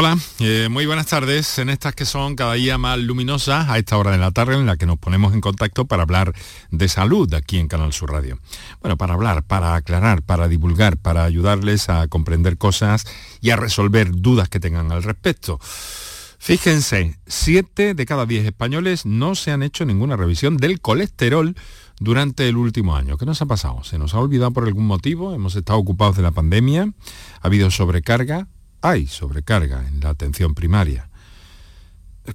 Hola, eh, muy buenas tardes en estas que son cada día más luminosas a esta hora de la tarde en la que nos ponemos en contacto para hablar de salud aquí en Canal Sur Radio. Bueno, para hablar, para aclarar, para divulgar, para ayudarles a comprender cosas y a resolver dudas que tengan al respecto. Fíjense, 7 de cada 10 españoles no se han hecho ninguna revisión del colesterol durante el último año. ¿Qué nos ha pasado? ¿Se nos ha olvidado por algún motivo? ¿Hemos estado ocupados de la pandemia? ¿Ha habido sobrecarga? Hay sobrecarga en la atención primaria.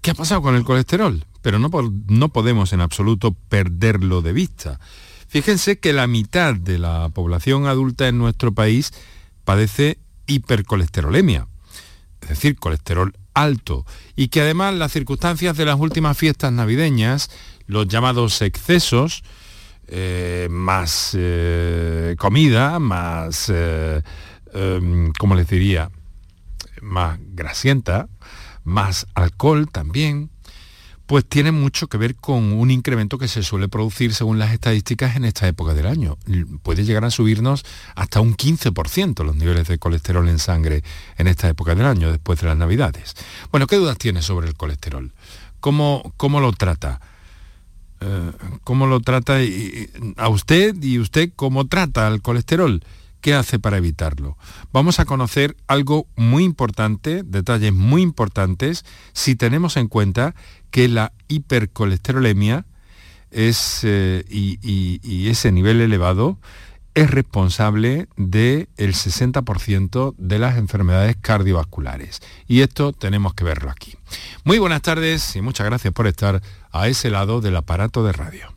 ¿Qué ha pasado con el colesterol? Pero no, no podemos en absoluto perderlo de vista. Fíjense que la mitad de la población adulta en nuestro país padece hipercolesterolemia, es decir, colesterol alto, y que además las circunstancias de las últimas fiestas navideñas, los llamados excesos, eh, más eh, comida, más, eh, em, ¿cómo les diría? Más grasienta, más alcohol también, pues tiene mucho que ver con un incremento que se suele producir según las estadísticas en esta época del año. Puede llegar a subirnos hasta un 15% los niveles de colesterol en sangre en esta época del año, después de las navidades. Bueno, ¿qué dudas tiene sobre el colesterol? ¿Cómo, cómo lo trata? Eh, ¿Cómo lo trata a usted y usted cómo trata el colesterol? ¿Qué hace para evitarlo? Vamos a conocer algo muy importante, detalles muy importantes, si tenemos en cuenta que la hipercolesterolemia es, eh, y, ese nivel elevado es responsable del 60% de las enfermedades cardiovasculares. Y esto tenemos que verlo aquí. Muy buenas tardes y muchas gracias por estar a ese lado del aparato de radio.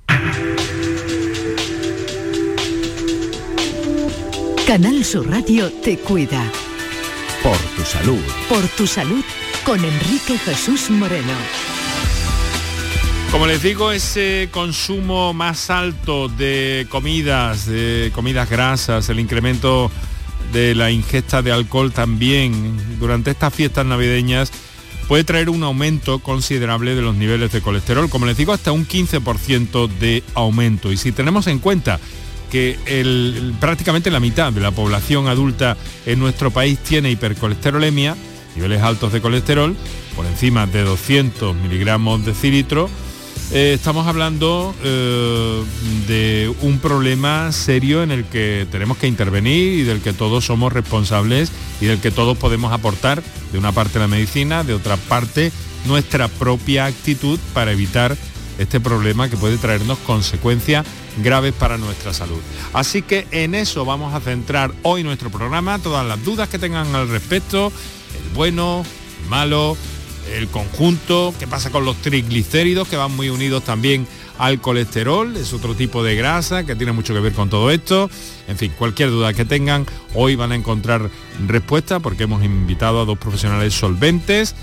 Canal Sur Radio te cuida. Por tu salud. Por tu salud con Enrique Jesús Moreno. Como les digo, ese consumo más alto de comidas, de comidas grasas, el incremento de la ingesta de alcohol también durante estas fiestas navideñas puede traer un aumento considerable de los niveles de colesterol, como les digo, hasta un 15% de aumento. Y si tenemos en cuenta que prácticamente la mitad de la población adulta en nuestro país tiene hipercolesterolemia, niveles altos de colesterol, por encima de 200 miligramos de cilitro, eh, estamos hablando eh, de un problema serio en el que tenemos que intervenir y del que todos somos responsables y del que todos podemos aportar de una parte la medicina, de otra parte nuestra propia actitud para evitar este problema que puede traernos consecuencias graves para nuestra salud. Así que en eso vamos a centrar hoy nuestro programa, todas las dudas que tengan al respecto, el bueno, el malo, el conjunto, qué pasa con los triglicéridos que van muy unidos también al colesterol, es otro tipo de grasa que tiene mucho que ver con todo esto. En fin, cualquier duda que tengan, hoy van a encontrar respuesta porque hemos invitado a dos profesionales solventes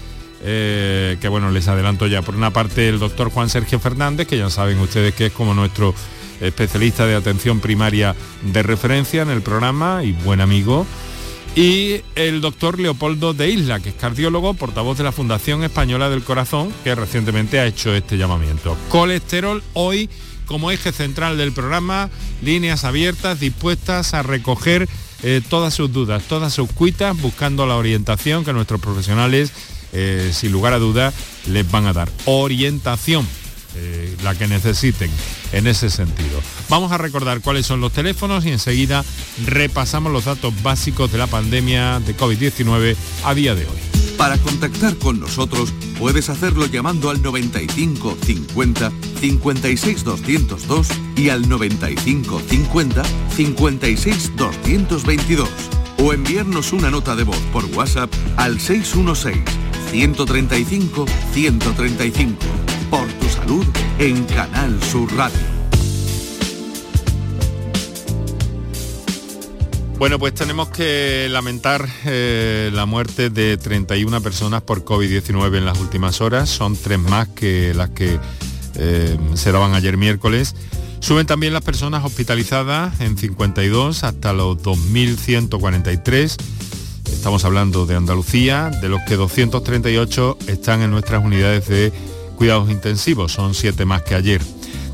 eh, que bueno, les adelanto ya. Por una parte el doctor Juan Sergio Fernández, que ya saben ustedes que es como nuestro especialista de atención primaria de referencia en el programa y buen amigo. Y el doctor Leopoldo de Isla, que es cardiólogo, portavoz de la Fundación Española del Corazón, que recientemente ha hecho este llamamiento. Colesterol hoy como eje central del programa, líneas abiertas dispuestas a recoger eh, todas sus dudas, todas sus cuitas, buscando la orientación que nuestros profesionales eh, sin lugar a duda, les van a dar orientación, eh, la que necesiten en ese sentido. Vamos a recordar cuáles son los teléfonos y enseguida repasamos los datos básicos de la pandemia de COVID-19 a día de hoy. Para contactar con nosotros puedes hacerlo llamando al 95 50 56 202 y al 95 50 56 222 o enviarnos una nota de voz por WhatsApp al 616 135 135. Por tu en Canal Sur Radio. Bueno, pues tenemos que lamentar eh, la muerte de 31 personas por COVID-19 en las últimas horas. Son tres más que las que eh, se daban ayer miércoles. Suben también las personas hospitalizadas en 52 hasta los 2.143 Estamos hablando de Andalucía, de los que 238 están en nuestras unidades de cuidados intensivos, son siete más que ayer.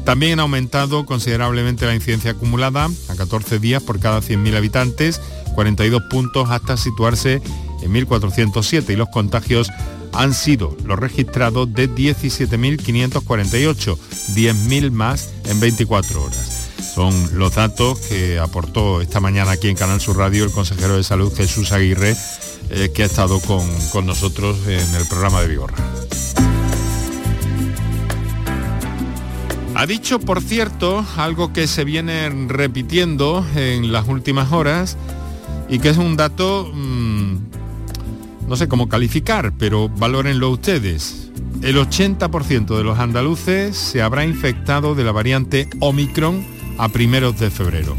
También ha aumentado considerablemente la incidencia acumulada a 14 días por cada 100.000 habitantes, 42 puntos hasta situarse en 1.407 y los contagios han sido los registrados de 17.548, 10.000 más en 24 horas. Son los datos que aportó esta mañana aquí en Canal Sur Radio el consejero de Salud Jesús Aguirre, eh, que ha estado con, con nosotros en el programa de Vigorra. Ha dicho, por cierto, algo que se viene repitiendo en las últimas horas y que es un dato, mmm, no sé cómo calificar, pero valórenlo ustedes. El 80% de los andaluces se habrá infectado de la variante Omicron a primeros de febrero.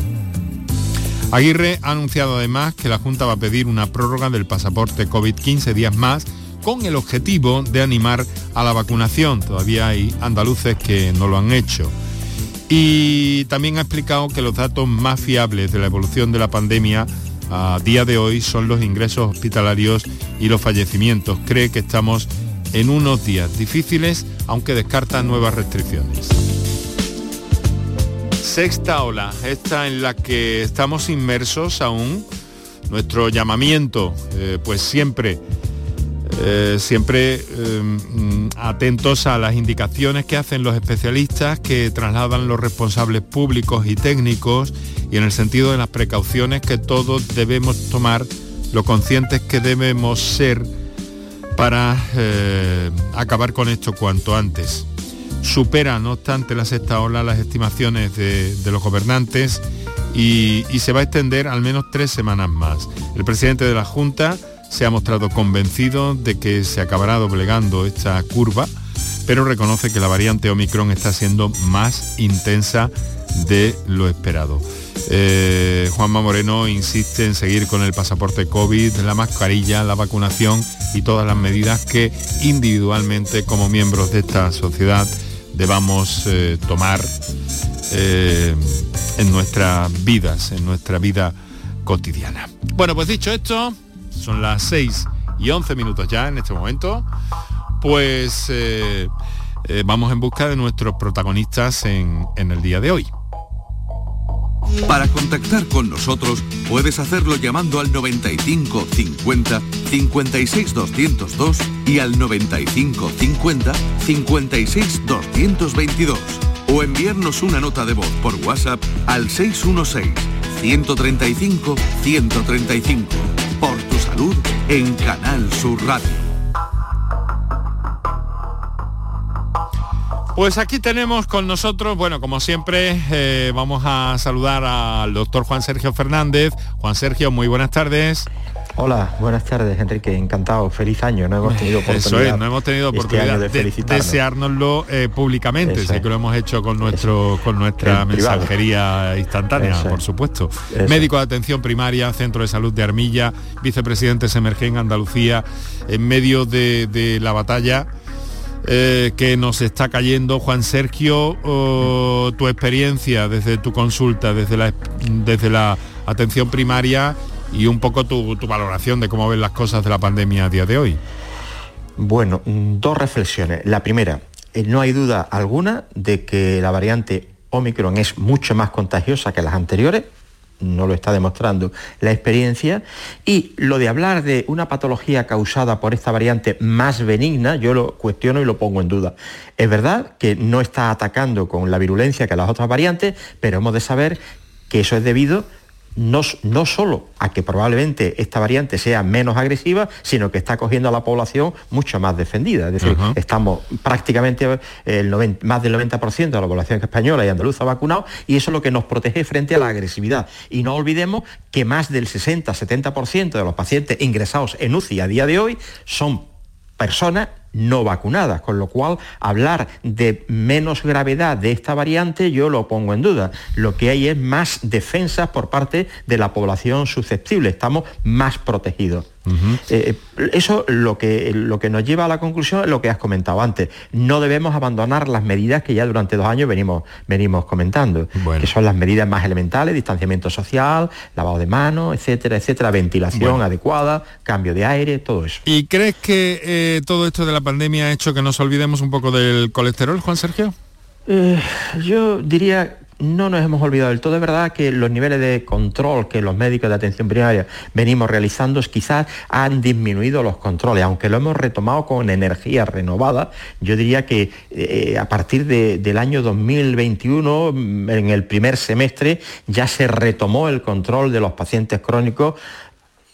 Aguirre ha anunciado además que la Junta va a pedir una prórroga del pasaporte COVID 15 días más con el objetivo de animar a la vacunación. Todavía hay andaluces que no lo han hecho. Y también ha explicado que los datos más fiables de la evolución de la pandemia a día de hoy son los ingresos hospitalarios y los fallecimientos. Cree que estamos en unos días difíciles, aunque descarta nuevas restricciones. Sexta ola, esta en la que estamos inmersos aún. Nuestro llamamiento, eh, pues siempre eh, siempre eh, atentos a las indicaciones que hacen los especialistas que trasladan los responsables públicos y técnicos y en el sentido de las precauciones que todos debemos tomar, lo conscientes que debemos ser para eh, acabar con esto cuanto antes. Supera, no obstante, la sexta ola las estimaciones de, los gobernantes y se va a extender al menos tres semanas más. El presidente de la Junta se ha mostrado convencido de que se acabará doblegando esta curva, pero reconoce que la variante Omicron está siendo más intensa de lo esperado. Eh, Juanma Moreno insiste en seguir con el pasaporte COVID, la mascarilla, la vacunación y todas las medidas que individualmente como miembros de esta sociedad debamos eh, tomar eh, en nuestras vidas, en nuestra vida cotidiana. Bueno, pues dicho esto, son las 6 y 11 minutos ya en este momento, pues eh, eh, vamos en busca de nuestros protagonistas en, en el día de hoy. Para contactar con nosotros puedes hacerlo llamando al 95 50 56 202 y al 95 50 56 222 o enviarnos una nota de voz por WhatsApp al 616 135 135 por en Canal Sur Radio. Pues aquí tenemos con nosotros, bueno, como siempre, eh, vamos a saludar al doctor Juan Sergio Fernández. Juan Sergio, muy buenas tardes. Hola, buenas tardes, Enrique. Encantado. Feliz año. No hemos tenido oportunidad. Eso es, no hemos tenido oportunidad este de, de deseárnoslo eh, públicamente. Sé que lo hemos hecho con nuestro con nuestra mensajería instantánea, Eso por supuesto. Eso. Médico de atención primaria, Centro de Salud de Armilla, vicepresidente Semergen Andalucía, en medio de, de la batalla. Eh, que nos está cayendo. Juan Sergio, oh, tu experiencia desde tu consulta, desde la, desde la atención primaria y un poco tu, valoración de cómo ven las cosas de la pandemia a día de hoy. Bueno, dos reflexiones. La primera, eh, no hay duda alguna de que la variante Omicron es mucho más contagiosa que las anteriores, no lo está demostrando la experiencia. Y lo de hablar de una patología causada por esta variante más benigna, yo lo cuestiono y lo pongo en duda. Es verdad que no está atacando con la virulencia que las otras variantes, pero hemos de saber que eso es debido no, no, solo a que probablemente esta variante sea menos agresiva, sino que está cogiendo a la población mucho más defendida. Es decir, uh -huh. estamos prácticamente el 90, más del 90% de la población española y andaluza vacunado y eso es lo que nos protege frente a la agresividad. Y no olvidemos que más del 60-70% de los pacientes ingresados en UCI a día de hoy son personas no vacunadas, con lo cual hablar de menos gravedad de esta variante yo lo pongo en duda. Lo que hay es más defensas por parte de la población susceptible, estamos más protegidos. Uh -huh. eh, eso lo que, lo que nos lleva a la conclusión es lo que has comentado antes. No debemos abandonar las medidas que ya durante dos años venimos, venimos comentando, bueno. que son las medidas más elementales, distanciamiento social, lavado de manos, etcétera, etcétera, ventilación bueno. adecuada, cambio de aire, todo eso. ¿Y crees que eh, todo esto de la pandemia ha hecho que nos olvidemos un poco del colesterol, Juan Sergio? Eh, yo diría no nos hemos olvidado del todo. Es verdad que los niveles de control que los médicos de atención primaria venimos realizando quizás han disminuido los controles, aunque lo hemos retomado con energía renovada. Yo diría que eh, a partir del año 2021, en el primer semestre, ya se retomó el control de los pacientes crónicos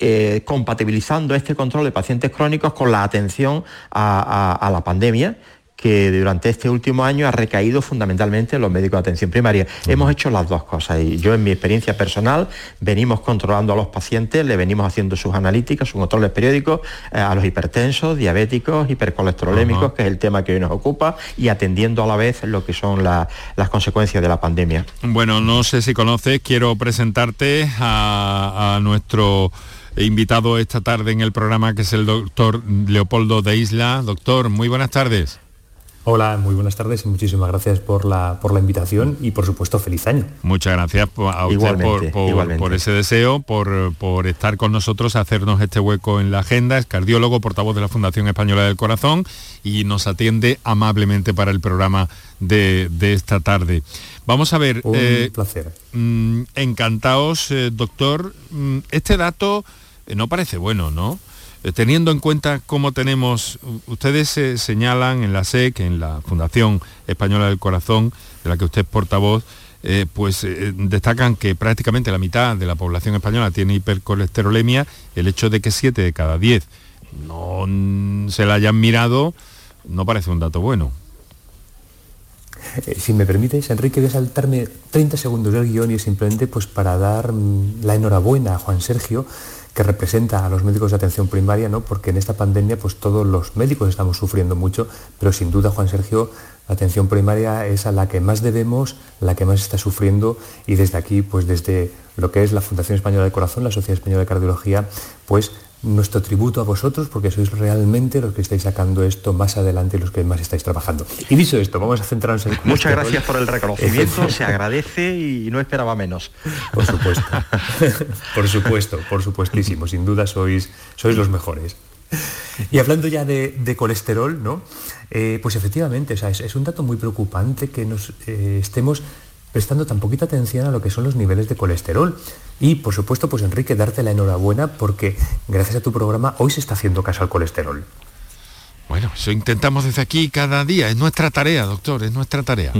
eh, compatibilizando este control de pacientes crónicos con la atención a la pandemia que durante este último año ha recaído fundamentalmente en los médicos de atención primaria. Hemos hecho las dos cosas y yo en mi experiencia personal venimos controlando a los pacientes, le venimos haciendo sus analíticas, sus controles periódicos eh, a los hipertensos, diabéticos, hipercolesterolémicos, que es el tema que hoy nos ocupa, y atendiendo a la vez lo que son las consecuencias de la pandemia. Bueno, no sé si conoces, quiero presentarte a, nuestro invitado esta tarde en el programa, que es el doctor Leopoldo de Isla. Doctor, muy buenas tardes. Hola, muy buenas tardes y muchísimas gracias por la, por la invitación y por supuesto feliz año. Muchas gracias a usted por, ese deseo, por, por estar con nosotros, hacernos este hueco en la agenda. Es cardiólogo, portavoz de la Fundación Española del Corazón y nos atiende amablemente para el programa de, esta tarde. Vamos a ver. Un eh, placer. Mm, encantados, eh, doctor. Mm, este dato eh, no parece bueno, ¿no? Eh, teniendo en cuenta cómo tenemos, ustedes se señalan en la SEC, en la Fundación Española del Corazón, de la que usted es portavoz, eh, pues eh, destacan que prácticamente la mitad de la población española tiene hipercolesterolemia, el hecho de que 7 de cada 10 no se la hayan mirado no parece un dato bueno. si me permites, Enrique, voy a saltarme 30 segundos del guion y simplemente pues para dar mm, la enhorabuena a Juan Sergio que representa a los médicos de atención primaria, ¿no? porque en esta pandemia pues todos los médicos estamos sufriendo mucho, pero sin duda, Juan Sergio, la atención primaria es a la que más debemos, la que más está sufriendo y desde aquí, pues desde lo que es la Fundación Española de Corazón, la Sociedad Española de Cardiología, pues nuestro tributo a vosotros porque sois realmente los que estáis sacando esto más adelante y los que más estáis trabajando. Y dicho esto, vamos a centrarnos en... Muchas gracias por el reconocimiento, se agradece y no esperaba menos. Por supuesto, por supuesto, por supuestísimo, sin duda sois, sois los mejores. Y hablando ya de, colesterol, ¿no? Eh, pues efectivamente, es, un dato muy preocupante que nos eh, estemos prestando tan poquita atención a lo que son los niveles de colesterol. Y por supuesto, pues Enrique, darte la enhorabuena porque gracias a tu programa hoy se está haciendo caso al colesterol. Bueno, eso intentamos desde aquí cada día, es nuestra tarea, doctor, es nuestra tarea.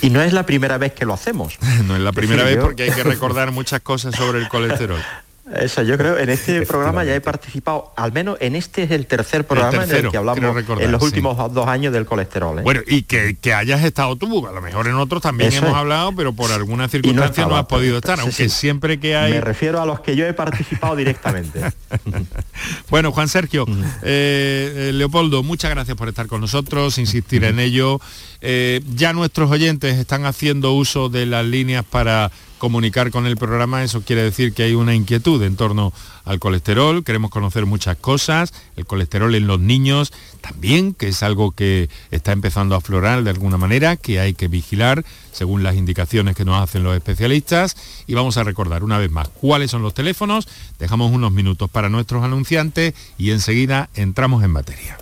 Y no es la primera vez que lo hacemos. no es la primera vez porque hay que recordar muchas cosas sobre el colesterol. Eso, yo creo, en este programa ya he participado, al menos en este es el tercer programa en el que hablamos en los últimos dos años del colesterol. ¿eh? Bueno, y que, hayas estado tú, a lo mejor en otros también hemos hablado, pero por alguna circunstancia no, has podido estar, aunque siempre que hay... Me refiero a los que yo he participado directamente. bueno, Juan Sergio, eh, eh, Leopoldo, muchas gracias por estar con nosotros, insistir en ello. ya nuestros oyentes están haciendo uso de las líneas para comunicar con el programa, eso quiere decir que hay una inquietud en torno al colesterol, queremos conocer muchas cosas, el colesterol en los niños también, que es algo que está empezando a aflorar de alguna manera, que hay que vigilar según las indicaciones que nos hacen los especialistas. Y vamos a recordar una vez más cuáles son los teléfonos, dejamos unos minutos para nuestros anunciantes y enseguida entramos en materia.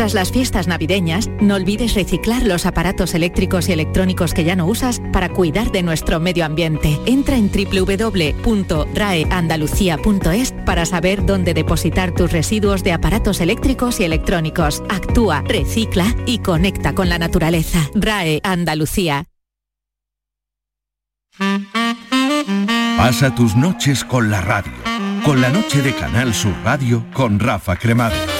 Tras las fiestas navideñas, no olvides reciclar los aparatos eléctricos y electrónicos que ya no usas para cuidar de nuestro medio ambiente. Entra en www.raeandalucía.es para saber dónde depositar tus residuos de aparatos eléctricos y electrónicos. Actúa, recicla y conecta con la naturaleza. RAE Andalucía. Pasa tus noches con la radio. Con la noche de Canal Sur Radio con Rafa Cremades.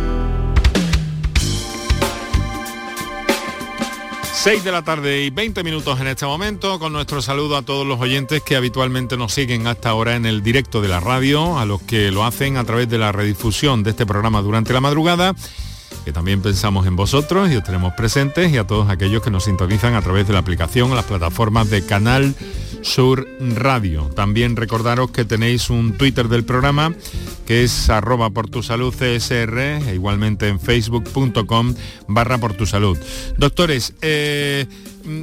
6 de la tarde y 20 minutos en este momento, con nuestro saludo a todos los oyentes que habitualmente nos siguen hasta ahora en el directo de la radio, a los que lo hacen a través de la redifusión de este programa durante la madrugada, que también pensamos en vosotros y os tenemos presentes, y a todos aquellos que nos sintonizan a través de la aplicación, las plataformas de Canal Sur Radio. También recordaros que tenéis un Twitter del programa que es arroba por tu salud CSR e igualmente en facebook.com barra por tu salud. Doctores, eh,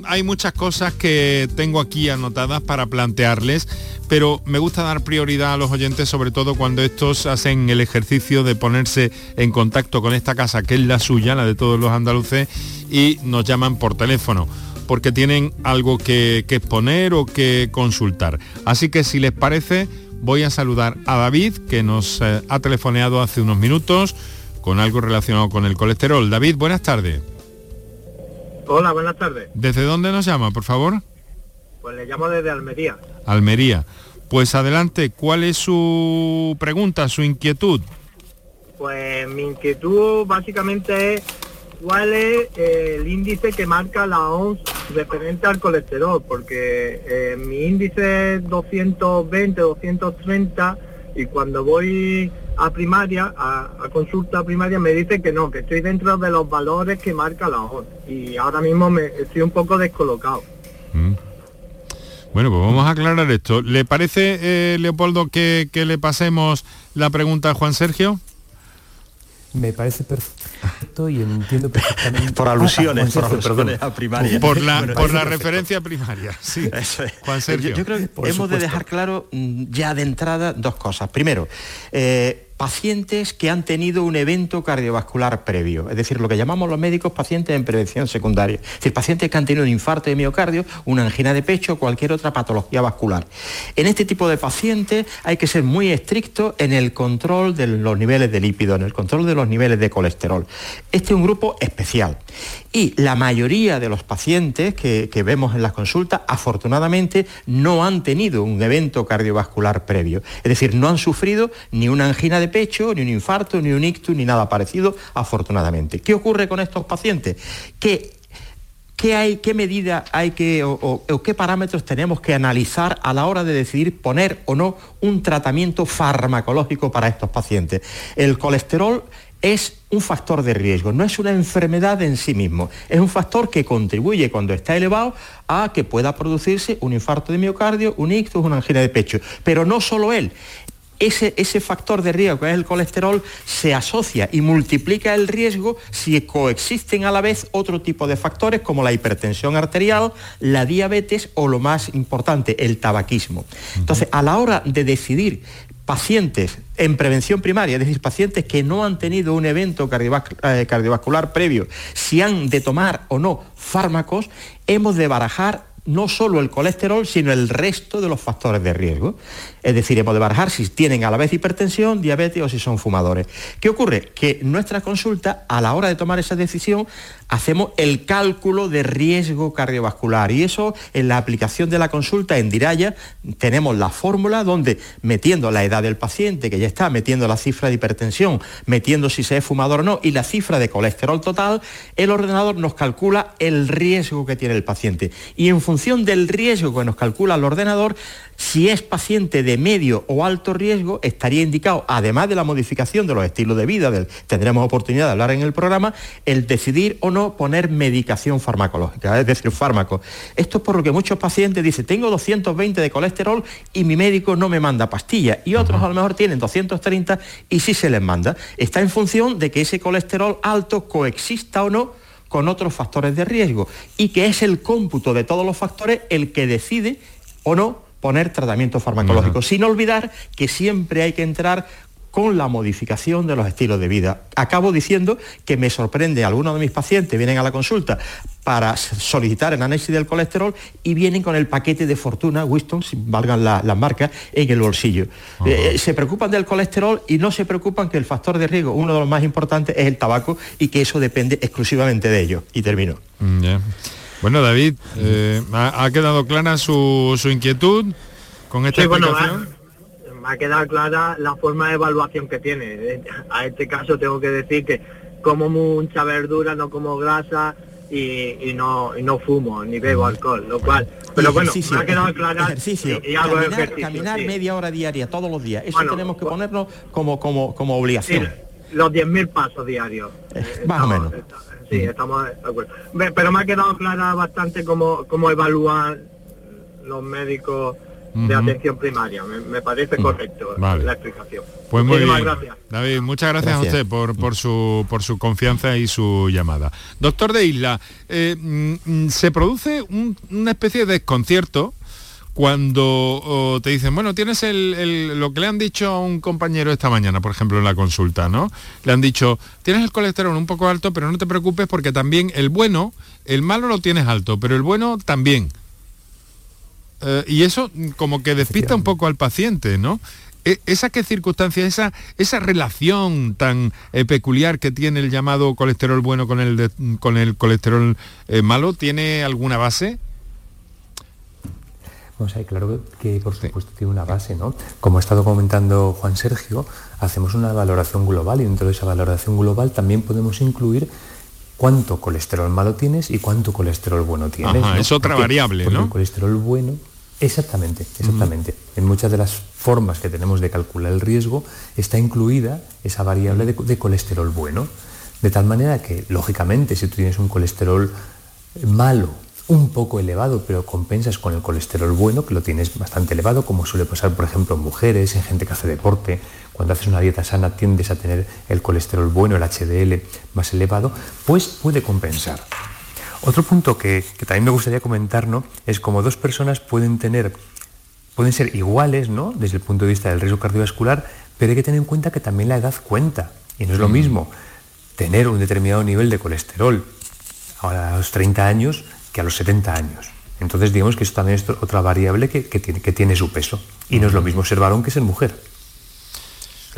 hay muchas cosas que tengo aquí anotadas para plantearles, pero me gusta dar prioridad a los oyentes, sobre todo cuando estos hacen el ejercicio de ponerse en contacto con esta casa, que es la suya, la de todos los andaluces, y nos llaman por teléfono porque tienen algo que, exponer o que consultar. Así que si les parece, voy a saludar a David, que nos eh, ha telefoneado hace unos minutos con algo relacionado con el colesterol. David, buenas tardes. Hola, buenas tardes. ¿Desde dónde nos llama, por favor? Pues le llamo desde Almería. Almería. Pues adelante, ¿cuál es su pregunta, su inquietud? Pues mi inquietud básicamente es cuál es eh, el índice que marca la OMS referente al colesterol, porque eh, mi índice es 220, 230 y cuando voy a primaria, a, consulta primaria, me dice que no, que estoy dentro de los valores que marca la OMS y ahora mismo me estoy un poco descolocado. Mm. Bueno, pues vamos a aclarar esto. ¿Le parece, eh, Leopoldo, que, que le pasemos la pregunta a Juan Sergio? Me parece perfecto y entiendo perfectamente. por alusiones, por alusiones a primaria. Por la, por la referencia primaria, sí. Juan Sergio. Yo, creo que hemos de dejar claro mm, ya de entrada dos cosas. Primero, eh, pacientes que han tenido un evento cardiovascular previo, es decir, lo que llamamos los médicos pacientes en prevención secundaria, es decir, pacientes que han tenido un infarto de miocardio, una angina de pecho o cualquier otra patología vascular. En este tipo de pacientes hay que ser muy estricto en el control de los niveles de lípidos, en el control de los niveles de colesterol. Este es un grupo especial y la mayoría de los pacientes que, vemos en las consultas, afortunadamente, no han tenido un evento cardiovascular previo. Es decir, no han sufrido ni una angina de pecho, ni un infarto, ni un ictus, ni nada parecido, afortunadamente. ¿Qué ocurre con estos pacientes? ¿Qué, hay, qué medida hay que o, qué parámetros tenemos que analizar a la hora de decidir poner o no un tratamiento farmacológico para estos pacientes? El colesterol es un factor de riesgo, no es una enfermedad en sí mismo, es un factor que contribuye cuando está elevado a que pueda producirse un infarto de miocardio, un ictus, una angina de pecho, pero no solo él. Ese, ese, factor de riesgo que es el colesterol se asocia y multiplica el riesgo si coexisten a la vez otro tipo de factores como la hipertensión arterial, la diabetes o lo más importante, el tabaquismo. Entonces, a la hora de decidir pacientes en prevención primaria, es decir, pacientes que no han tenido un evento eh, cardiovascular previo, si han de tomar o no fármacos, hemos de barajar no solo el colesterol, sino el resto de los factores de riesgo. Es decir, hemos de barajar si tienen a la vez hipertensión, diabetes o si son fumadores. ¿Qué ocurre? Que nuestra consulta, a la hora de tomar esa decisión, hacemos el cálculo de riesgo cardiovascular y eso en la aplicación de la consulta en Diraya tenemos la fórmula donde metiendo la edad del paciente que ya está, metiendo la cifra de hipertensión, metiendo si se es fumador o no y la cifra de colesterol total, el ordenador nos calcula el riesgo que tiene el paciente y en función del riesgo que nos calcula el ordenador, si es paciente de medio o alto riesgo, estaría indicado, además de la modificación de los estilos de vida, del, tendremos oportunidad de hablar en el programa, el decidir o no poner medicación farmacológica, es decir, fármaco. Esto es por lo que muchos pacientes dicen, tengo 220 de colesterol y mi médico no me manda pastillas, y otros a lo mejor tienen 230 y sí se les manda. Está en función de que ese colesterol alto coexista o no con otros factores de riesgo y que es el cómputo de todos los factores el que decide o no poner tratamiento farmacológico, sin olvidar que siempre hay que entrar con la modificación de los estilos de vida. Acabo diciendo que me sorprende, algunos de mis pacientes vienen a la consulta para solicitar el análisis del colesterol y vienen con el paquete de fortuna, Winston, si valgan las marcas, en el bolsillo. Eh, se preocupan del colesterol y no se preocupan que el factor de riesgo, uno de los más importantes, es el tabaco y que eso depende exclusivamente de ello. Y termino. Mm, bueno, David, eh, ¿ha, quedado clara su, inquietud con esta explicación? me ha quedado clara la forma de evaluación que tiene. A este caso tengo que decir que como mucha verdura, no como grasa, y, no, no fumo ni bebo alcohol, lo cual... Pero bueno, me ha quedado claro ejercicio, y, caminar, media hora diaria todos los días. Eso tenemos que ponernos como, como, como obligación. los 10.000 pasos diarios. Eh, más o menos. Sí, estamos de acuerdo. Pero me ha quedado clara bastante cómo, cómo evalúan los médicos de atención primaria. Me, parece correcto la explicación. Pues muy bien. gracias. David, muchas gracias, a usted por, por, su, por su confianza y su llamada. Doctor de Isla, eh, mm, se produce una especie de desconcierto cuando te dicen, bueno, tienes el, lo que le han dicho a un compañero esta mañana, por ejemplo, en la consulta, ¿no? Le han dicho, tienes el colesterol un poco alto, pero no te preocupes porque también el bueno, el malo lo tienes alto, pero el bueno también. Eh, y eso como que despista un poco al paciente, ¿no? E, ¿Esa qué circunstancia, esa, esa relación tan eh, peculiar que tiene el llamado colesterol bueno con el, con el colesterol eh, malo, tiene alguna base? Vamos a ver, claro que por supuesto tiene una base, ¿no? Como ha estado comentando Juan Sergio, hacemos una valoración global y dentro de esa valoración global también podemos incluir cuánto colesterol malo tienes y cuánto colesterol bueno tienes. Es otra variable, ¿no? El colesterol bueno, exactamente, exactamente. En muchas de las formas que tenemos de calcular el riesgo está incluida esa variable de, colesterol bueno. De tal manera que, lógicamente, si tú tienes un colesterol malo, un poco elevado, pero compensas con el colesterol bueno, que lo tienes bastante elevado, como suele pasar, por ejemplo, en mujeres, en gente que hace deporte, cuando haces una dieta sana tiendes a tener el colesterol bueno, el HDL más elevado, pues puede compensar. Otro punto que, también me gustaría comentar ¿no? es como dos personas pueden tener, pueden ser iguales ¿no? desde el punto de vista del riesgo cardiovascular, pero hay que tener en cuenta que también la edad cuenta. Y no es lo mm. mismo tener un determinado nivel de colesterol a los 30 años que a los 70 años. Entonces digamos que eso también es otra variable que, tiene, que tiene su peso. Y no es lo mismo ser varón que ser mujer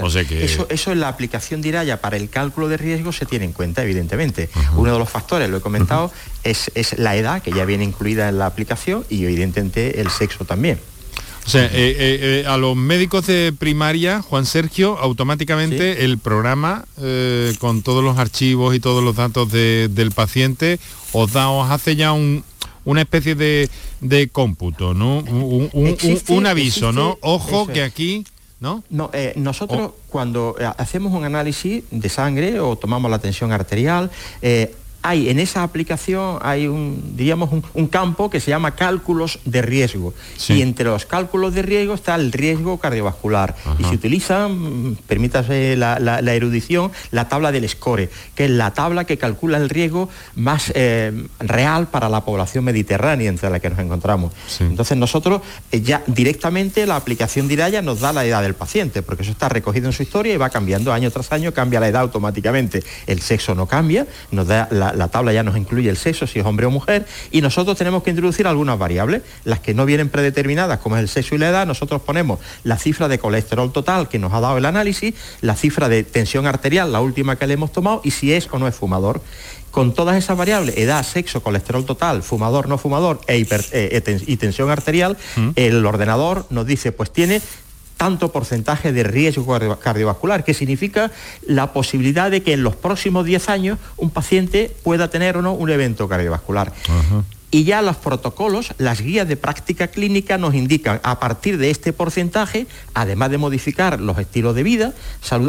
eso, eso en la aplicación de IRAYA para el cálculo de riesgo se tiene en cuenta, evidentemente. Uno de los factores, lo he comentado, es, la edad, que ya viene incluida en la aplicación, y evidentemente el sexo también. O sea, eh, eh, eh, a los médicos de primaria, Juan Sergio, automáticamente el programa con todos los archivos y todos los datos del paciente os da, os hace ya una especie de, cómputo, ¿no? Un, aviso, ¿no? Ojo que aquí ¿no? No, nosotros cuando hacemos un análisis de sangre o tomamos la tensión arterial, hay en esa aplicación hay un, diríamos, un, campo que se llama cálculos de riesgo. Y entre los cálculos de riesgo está el riesgo cardiovascular. Y se utiliza, mm, permítase la, erudición, la tabla del SCORE, que es la tabla que calcula el riesgo más eh, real para la población mediterránea entre la que nos encontramos. Entonces nosotros eh, ya directamente la aplicación IRAYA nos da la edad del paciente, porque eso está recogido en su historia y va cambiando año tras año, cambia la edad automáticamente. El sexo no cambia, nos da la la, tabla ya nos incluye el sexo, si es hombre o mujer, y nosotros tenemos que introducir algunas variables, las que no vienen predeterminadas, como es el sexo y la edad, nosotros ponemos la cifra de colesterol total que nos ha dado el análisis, la cifra de tensión arterial, la última que le hemos tomado, y si es o no es fumador con todas esas variables, edad, sexo, colesterol total, fumador, no fumador e eh, y tensión arterial, mm. el ordenador nos dice, pues tiene tanto porcentaje de riesgo cardiovascular, que significa la posibilidad de que en los próximos 10 años un paciente pueda tener o no un evento cardiovascular. Y ya los protocolos, las guías de práctica clínica nos indican a partir de este porcentaje, además de modificar los estilos de vida,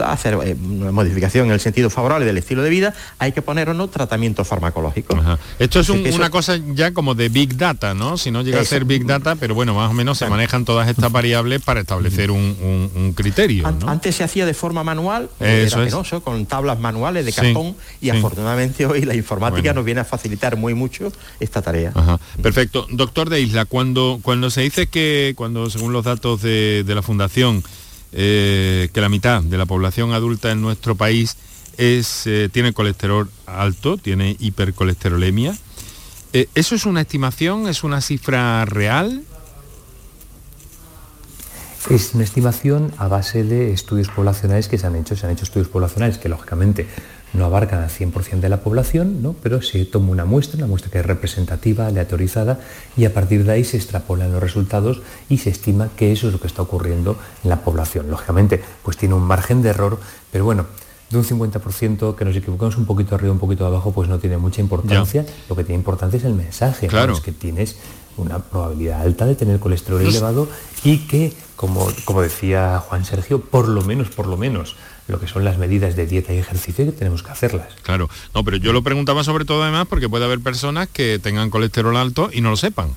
hacer eh, una modificación en el sentido favorable del estilo de vida, hay que poner o no tratamiento farmacológico. Esto es una cosa ya como de Big Data, ¿no? Si no llega a ser Big Data, pero bueno, más o menos se manejan todas estas variables para establecer un, criterio. Antes se hacía de forma manual, Eso era con tablas manuales de cartón y afortunadamente hoy la informática nos viene a facilitar muy mucho esta tarea. Perfecto. Doctor de Isla, cuando, cuando se dice que, cuando según los datos de, la Fundación, eh, que la mitad de la población adulta en nuestro país es, eh, tiene colesterol alto, tiene hipercolesterolemia, eh, ¿eso es una estimación? ¿Es una cifra real? Es una estimación a base de estudios poblacionales que se han hecho. Se han hecho estudios poblacionales que lógicamente no abarcan al 100% de la población, ¿no? pero se toma una muestra, una muestra que es representativa, aleatorizada, y a partir de ahí se extrapolan los resultados y se estima que eso es lo que está ocurriendo en la población. Lógicamente, pues tiene un margen de error, pero bueno, de un 50% que nos equivocamos un poquito arriba, un poquito abajo, pues no tiene mucha importancia. Lo que tiene importancia es el mensaje, claro. es que tienes una probabilidad alta de tener colesterol elevado y que, como, como decía Juan Sergio, por lo menos, por lo menos, lo que son las medidas de dieta y ejercicio que tenemos que hacerlas. Claro, no, pero yo lo preguntaba sobre todo además porque puede haber personas que tengan colesterol alto y no lo sepan.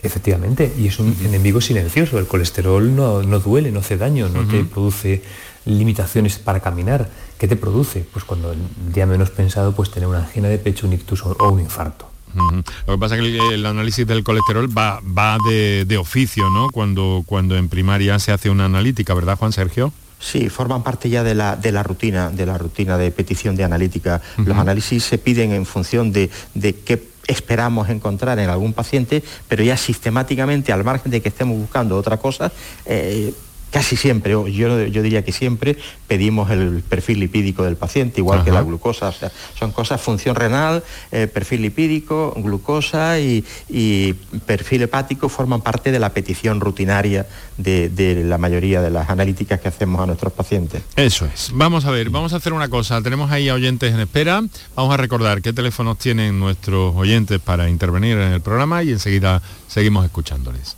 Efectivamente, y es un enemigo silencioso. El colesterol no, duele, no hace daño, no te produce limitaciones para caminar. ¿Qué te produce? Pues cuando el día menos pensado, pues tener una angina de pecho, un ictus o un infarto. Lo que pasa es que el, análisis del colesterol va, va de, oficio, ¿no? Cuando, cuando en primaria se hace una analítica, ¿verdad, Juan Sergio? Sí, forman parte ya de la, de la rutina, de la rutina de petición de analítica. Los análisis se piden en función de, de qué esperamos encontrar en algún paciente, pero ya sistemáticamente, al margen de que estemos buscando otra cosa, eh, casi siempre, yo, yo diría que siempre, pedimos el perfil lipídico del paciente, igual que la glucosa. O sea, son cosas, función renal, eh, perfil lipídico, glucosa y, perfil hepático forman parte de la petición rutinaria de, de, la mayoría de las analíticas que hacemos a nuestros pacientes. Eso es. Vamos a ver, vamos a hacer una cosa. Tenemos ahí a oyentes en espera. Vamos a recordar qué teléfonos tienen nuestros oyentes para intervenir en el programa y enseguida seguimos escuchándoles.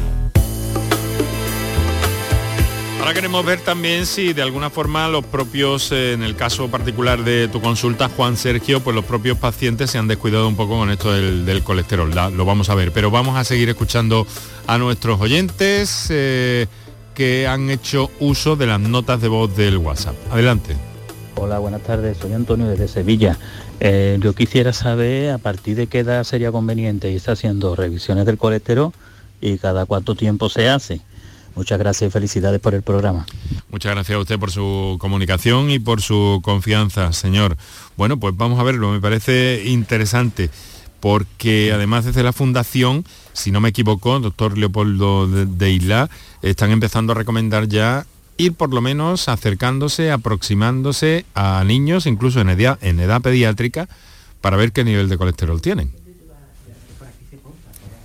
Ahora queremos ver también si de alguna forma los propios, eh, en el caso particular de tu consulta, Juan Sergio, pues los propios pacientes se han descuidado un poco con esto del, colesterol. lo vamos a ver, pero vamos a seguir escuchando a nuestros oyentes eh, que han hecho uso de las notas de voz del WhatsApp. Adelante. Hola, buenas tardes. Soy Antonio desde Sevilla. Eh, yo quisiera saber a partir de qué edad sería conveniente irse haciendo revisiones del colesterol y cada cuánto tiempo se hace Muchas gracias y felicidades por el programa. Muchas gracias a usted por su comunicación y por su confianza, señor. Bueno, pues vamos a verlo, me parece interesante, porque además desde la Fundación, si no me equivoco, doctor Leopoldo de, Isla, están empezando a recomendar ya ir por lo menos acercándose, aproximándose a niños, incluso en edad, en edad pediátrica, para ver qué nivel de colesterol tienen.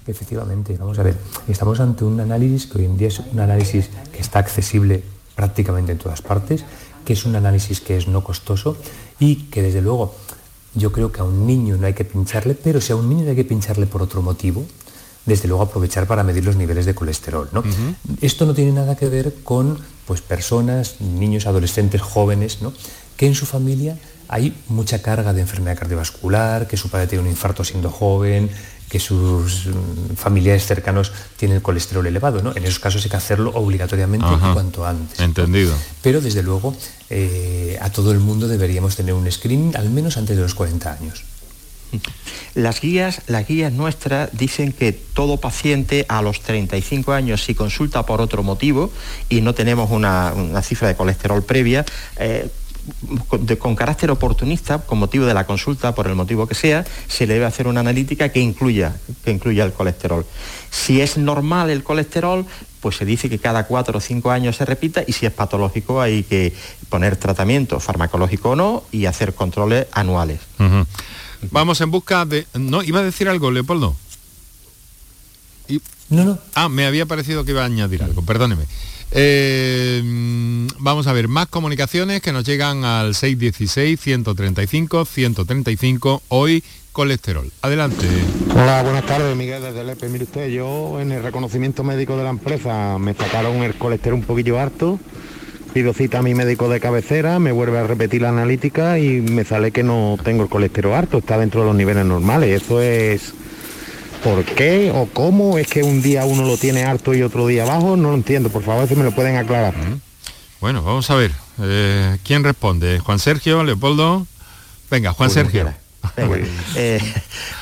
Efectivamente, vamos a ver, estamos ante un análisis que hoy en día es un análisis que está accesible prácticamente en todas partes, que es un análisis que es no costoso y que desde luego yo creo que a un niño no hay que pincharle, pero si a un niño hay que pincharle por otro motivo, desde luego aprovechar para medir los niveles de colesterol. ¿no? Esto no tiene nada que ver con pues, personas, niños, adolescentes, jóvenes, ¿no? que en su familia hay mucha carga de enfermedad cardiovascular, que su padre tiene un infarto siendo joven, que sus mm, familiares cercanos tienen colesterol elevado. ¿no? En esos casos hay que hacerlo obligatoriamente cuanto antes. Entendido. Pero desde luego eh, a todo el mundo deberíamos tener un screening al menos antes de los 40 años. Las guías, las guías nuestras dicen que todo paciente a los 35 años, si consulta por otro motivo y no tenemos una, cifra de colesterol previa, eh, con carácter oportunista, con motivo de la consulta, por el motivo que sea, se le debe hacer una analítica que incluya, que incluya el colesterol. Si es normal el colesterol, pues se dice que cada cuatro o cinco años se repita y si es patológico hay que poner tratamiento farmacológico o no y hacer controles anuales. Vamos en busca de... No, iba a decir algo, Leopoldo. No, no. Ah, me había parecido que iba a añadir algo, perdóneme. Eh, vamos a ver, más comunicaciones que nos llegan al 616-135-135, hoy colesterol. Adelante. Hola, buenas tardes, Miguel desde Lepe. Mire usted, yo en el reconocimiento médico de la empresa me sacaron el colesterol un poquillo harto, pido cita a mi médico de cabecera, me vuelve a repetir la analítica y me sale que no tengo el colesterol harto, está dentro de los niveles normales. Eso es ¿Por qué o cómo es que un día uno lo tiene harto y otro día bajo? No lo entiendo, por favor, si me lo pueden aclarar. Bueno, vamos a ver. Eh, ¿Quién responde? ¿Juan Sergio? ¿Leopoldo? Venga, Juan Sergio. Eh,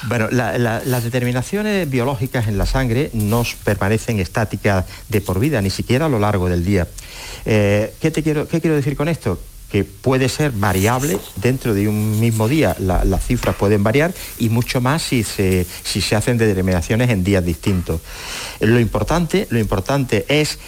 bueno, las determinaciones biológicas en la sangre no permanecen estáticas de por vida, ni siquiera a lo largo del día. Eh, ¿qué, te quiero, ¿Qué quiero decir con esto? Que puede ser variable dentro de un mismo día, las cifras pueden variar y mucho más si se, si se hacen determinaciones en días distintos. Lo importante, lo importante es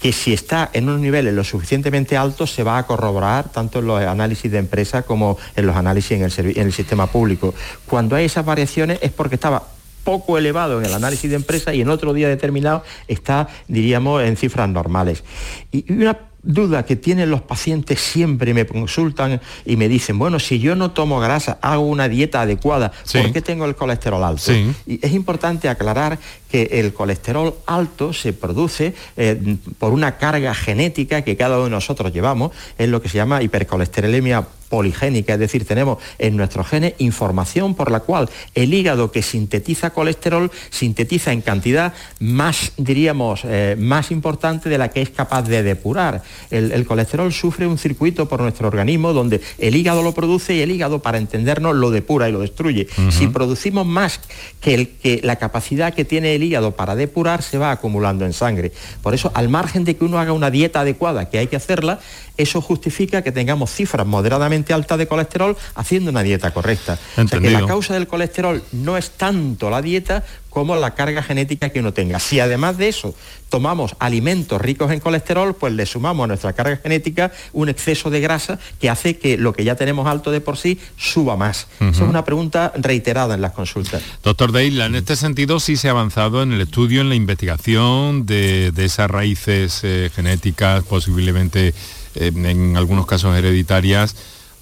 que si está en unos niveles lo suficientemente altos se va a corroborar tanto en los análisis de empresa como en los análisis en el, en el sistema público. Cuando hay esas variaciones es porque estaba poco elevado en el análisis de empresa y en otro día determinado está, diríamos, en cifras normales. Y una duda que tienen los pacientes siempre me consultan y me dicen, bueno, si yo no tomo grasa, hago una dieta adecuada, ¿por qué tengo el colesterol alto? Y es importante aclarar que el colesterol alto se produce eh, por una carga genética que cada uno de nosotros llevamos, es lo que se llama hipercolesterolemia poligénica, es decir, tenemos en nuestros genes información por la cual el hígado que sintetiza colesterol sintetiza en cantidad más, diríamos, eh, más importante de la que es capaz de depurar. El, colesterol sufre un circuito por nuestro organismo donde el hígado lo produce y el hígado, para entendernos, lo depura y lo destruye. Si producimos más que, el, que la capacidad que tiene el hígado para depurar, se va acumulando en sangre. Por eso, al margen de que uno haga una dieta adecuada, que hay que hacerla, eso justifica que tengamos cifras moderadamente altas de colesterol haciendo una dieta correcta. O sea que la causa del colesterol no es tanto la dieta como la carga genética que uno tenga. Si además de eso tomamos alimentos ricos en colesterol, pues le sumamos a nuestra carga genética un exceso de grasa que hace que lo que ya tenemos alto de por sí suba más. Esa es una pregunta reiterada en las consultas. Doctor Deila, en este sentido sí se ha avanzado en el estudio, en la investigación de, esas raíces eh, genéticas, posiblemente eh, en algunos casos hereditarias,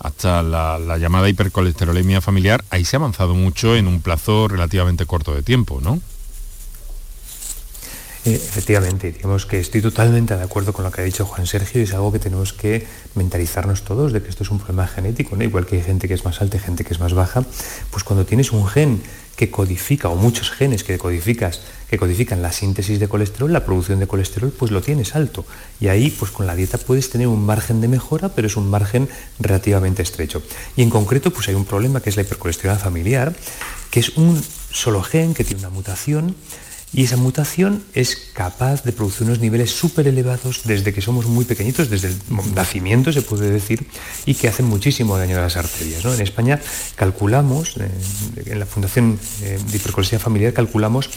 hasta la, llamada hipercolesterolemia familiar, ahí se ha avanzado mucho en un plazo relativamente corto de tiempo, ¿no? Eh, efectivamente, digamos que estoy totalmente de acuerdo con lo que ha dicho Juan Sergio y es algo que tenemos que mentalizarnos todos de que esto es un problema genético, ¿no? igual que hay gente que es más alta y gente que es más baja, pues cuando tienes un gen que codifica, o muchos genes que codificas, que codifican la síntesis de colesterol, la producción de colesterol, pues lo tienes alto. Y ahí, pues con la dieta puedes tener un margen de mejora, pero es un margen relativamente estrecho. Y en concreto, pues hay un problema que es la hipercolesterolemia familiar, que es un solo gen que tiene una mutación y esa mutación es capaz de producir unos niveles súper elevados desde que somos muy pequeñitos, desde el nacimiento se puede decir, y que hacen muchísimo daño a las arterias. En España calculamos, eh, en la Fundación eh, de Hipercolesterolemia Familiar calculamos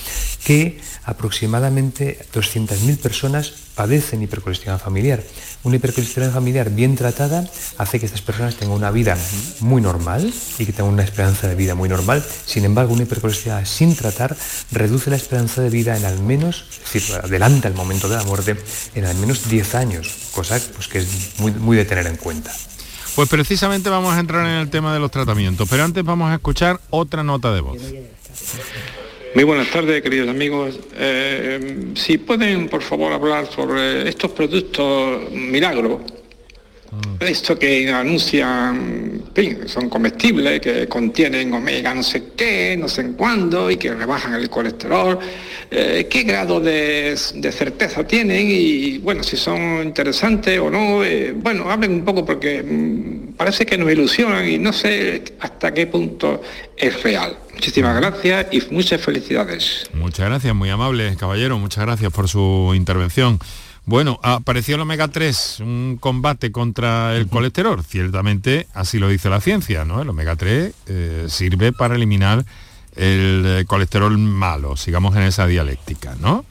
que aproximadamente 200.000 personas padecen hipercolesterolemia familiar. Una hipercolesterolemia familiar bien tratada hace que estas personas tengan una vida muy normal y que tengan una esperanza de vida muy normal. Sin embargo, una hipercolesterolemia sin tratar reduce la esperanza de vida en al menos, es adelanta el momento de la muerte en al menos 10 años, cosa pues, que es muy, muy de tener en cuenta. Pues precisamente vamos a entrar en el tema de los tratamientos, pero antes vamos a escuchar otra nota de voz. Muy buenas tardes, queridos amigos. Eh, si pueden, por favor, hablar sobre estos productos milagro, mm. esto que anuncian, son comestibles, que contienen omega no sé qué, no sé en cuándo, y que rebajan el colesterol. Eh, ¿Qué grado de, certeza tienen? Y bueno, si son interesantes o no. Eh, bueno, hablen un poco porque mm, parece que nos ilusionan y no sé hasta qué punto es real. Muchísimas gracias y muchas felicidades. Muchas gracias, muy amable, caballero. Muchas gracias por su intervención. Bueno, apareció el omega 3, un combate contra el colesterol. Ciertamente así lo dice la ciencia, ¿no? El omega 3 eh, sirve para eliminar el eh, colesterol malo, sigamos en esa dialéctica, ¿no?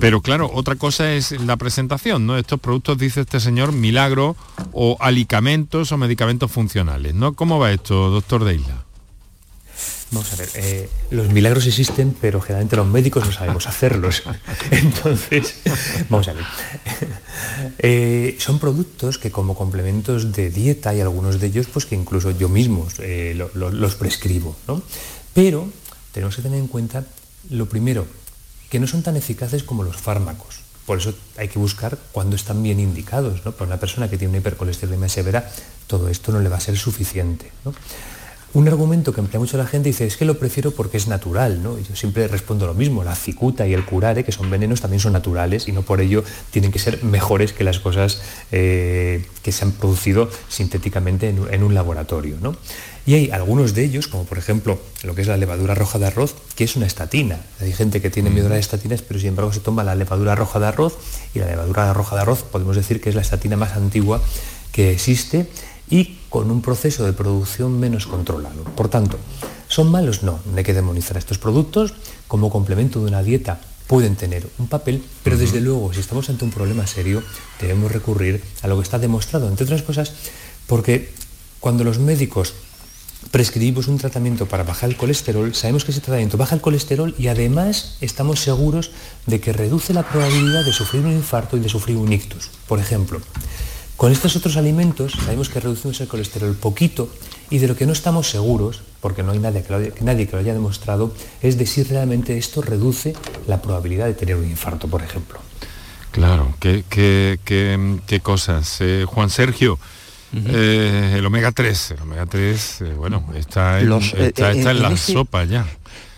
Pero claro, otra cosa es la presentación, ¿no? Estos productos, dice este señor, milagro o alicamentos o medicamentos funcionales, ¿no? ¿Cómo va esto, doctor de Isla? Vamos a ver, eh, los milagros existen, pero generalmente los médicos no sabemos hacerlos. Entonces, vamos a ver. Eh, son productos que como complementos de dieta hay algunos de ellos pues que incluso yo mismo eh, los prescribo. ¿no? Pero tenemos que tener en cuenta lo primero, que no son tan eficaces como los fármacos. Por eso hay que buscar cuándo están bien indicados. ¿no? Para una persona que tiene una hipercolesterolemia severa, todo esto no le va a ser suficiente. Un argumento que emplea mucho la gente dice, es que lo prefiero porque es natural, ¿no? Y yo siempre respondo lo mismo, la cicuta y el curare, que son venenos, también son naturales y no por ello tienen que ser mejores que las cosas eh, que se han producido sintéticamente en, un laboratorio, ¿no? Y hay algunos de ellos, como por ejemplo lo que es la levadura roja de arroz, que es una estatina. Hay gente que tiene miedo a las estatinas, pero sin embargo se toma la levadura roja de arroz y la levadura roja de arroz podemos decir que es la estatina más antigua que existe y con un proceso de producción menos controlado. Por tanto, ¿son malos? No, no hay que demonizar estos productos. Como complemento de una dieta pueden tener un papel, pero desde luego, si estamos ante un problema serio, debemos recurrir a lo que está demostrado, entre otras cosas, porque cuando los médicos prescribimos un tratamiento para bajar el colesterol, sabemos que ese tratamiento baja el colesterol y además estamos seguros de que reduce la probabilidad de sufrir un infarto y de sufrir un ictus. Por ejemplo, con estos otros alimentos sabemos que reducimos el colesterol poquito y de lo que no estamos seguros, porque no hay nadie que, lo, nadie que lo haya demostrado, es de si realmente esto reduce la probabilidad de tener un infarto, por ejemplo. Claro, qué, qué, cosas. Eh, Juan Sergio, eh, el omega 3, el omega 3, eh, bueno, está en, está, en, la sopa ya.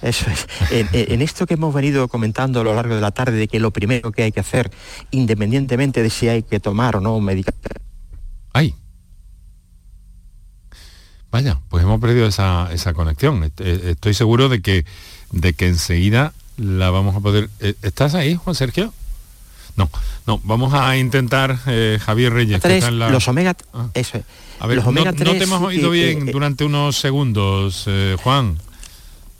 Eso es. En, esto que hemos venido comentando a lo largo de la tarde, de que lo primero que hay que hacer, independientemente de si hay que tomar o no un medicamento. ¡Ay! Vaya, pues hemos perdido esa, conexión. Eh, estoy seguro de que, de que enseguida la vamos a poder... Eh, ¿Estás ahí, Juan Sergio? No, no, vamos a intentar, eh, Javier Reyes. Los omega... Ah. Eso es. A ver, no, te hemos oído bien durante unos segundos, Juan.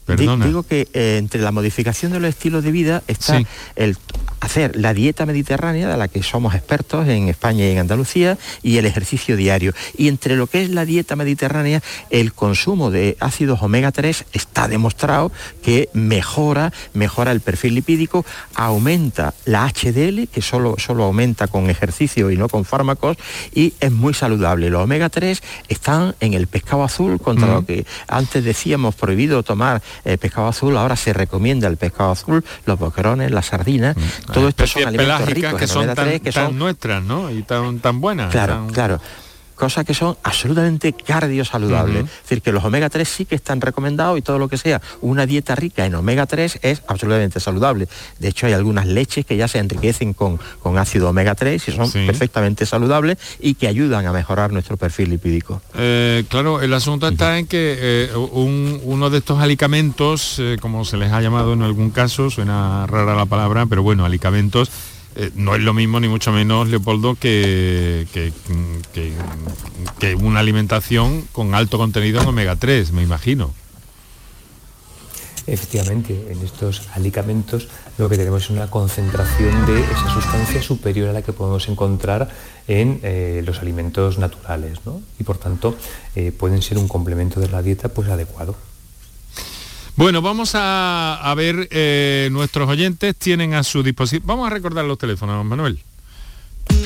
Digo que eh, entre la modificación de los estilos de vida está el hacer la dieta mediterránea, de la que somos expertos en España y en Andalucía, y el ejercicio diario. Y entre lo que es la dieta mediterránea, el consumo de ácidos omega 3 está demostrado que mejora, mejora el perfil lipídico, aumenta la HDL, que solo, solo aumenta con ejercicio y no con fármacos, y es muy saludable. Los omega 3 están en el pescado azul, contra lo que antes decíamos prohibido tomar eh, pescado azul, ahora se recomienda el pescado azul, los boquerones, las sardinas, mm. todo esto son alimentos ricos que son tan, que son nuestras, ¿no? Y tan, tan buenas. Claro, claro cosas que son absolutamente cardiosaludables. Es decir, que los omega 3 sí que están recomendados y todo lo que sea una dieta rica en omega 3 es absolutamente saludable. De hecho, hay algunas leches que ya se enriquecen con, con ácido omega 3 y son perfectamente saludables y que ayudan a mejorar nuestro perfil lipídico. Eh, claro, el asunto está en que eh, uno de estos alicamentos, eh, como se les ha llamado en algún caso, suena rara la palabra, pero bueno, alicamentos, eh, no es lo mismo ni mucho menos, Leopoldo, que, que, una alimentación con alto contenido en omega 3, me imagino. Efectivamente, en estos alicamentos lo que tenemos es una concentración de esa sustancia superior a la que podemos encontrar en eh, los alimentos naturales, Y por tanto eh, pueden ser un complemento de la dieta pues adecuado. Bueno, vamos a, ver, eh, nuestros oyentes tienen a su disposición. Vamos a recordar los teléfonos, Manuel.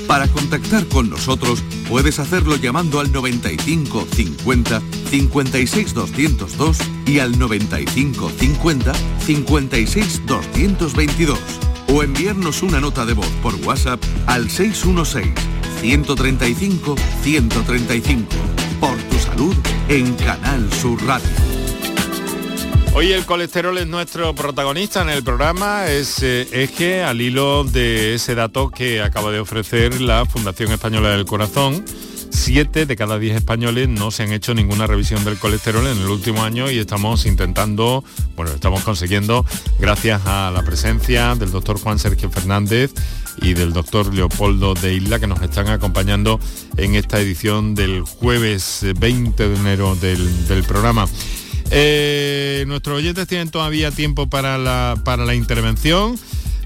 Para contactar con nosotros puedes hacerlo llamando al 95 50 56 202 y al 95 50 56 222 o enviarnos una nota de voz por WhatsApp al 616 135 135. Por tu salud en Canal Sur Radio. Hoy el colesterol es nuestro protagonista en el programa, es eh, eje al hilo de ese dato que acaba de ofrecer la Fundación Española del Corazón. Siete de cada diez españoles no se han hecho ninguna revisión del colesterol en el último año y estamos intentando, bueno, estamos consiguiendo, gracias a la presencia del doctor Juan Sergio Fernández y del doctor Leopoldo de Isla que nos están acompañando en esta edición del jueves 20 de enero del programa. Eh, nuestros oyentes tienen todavía tiempo para la, para la intervención.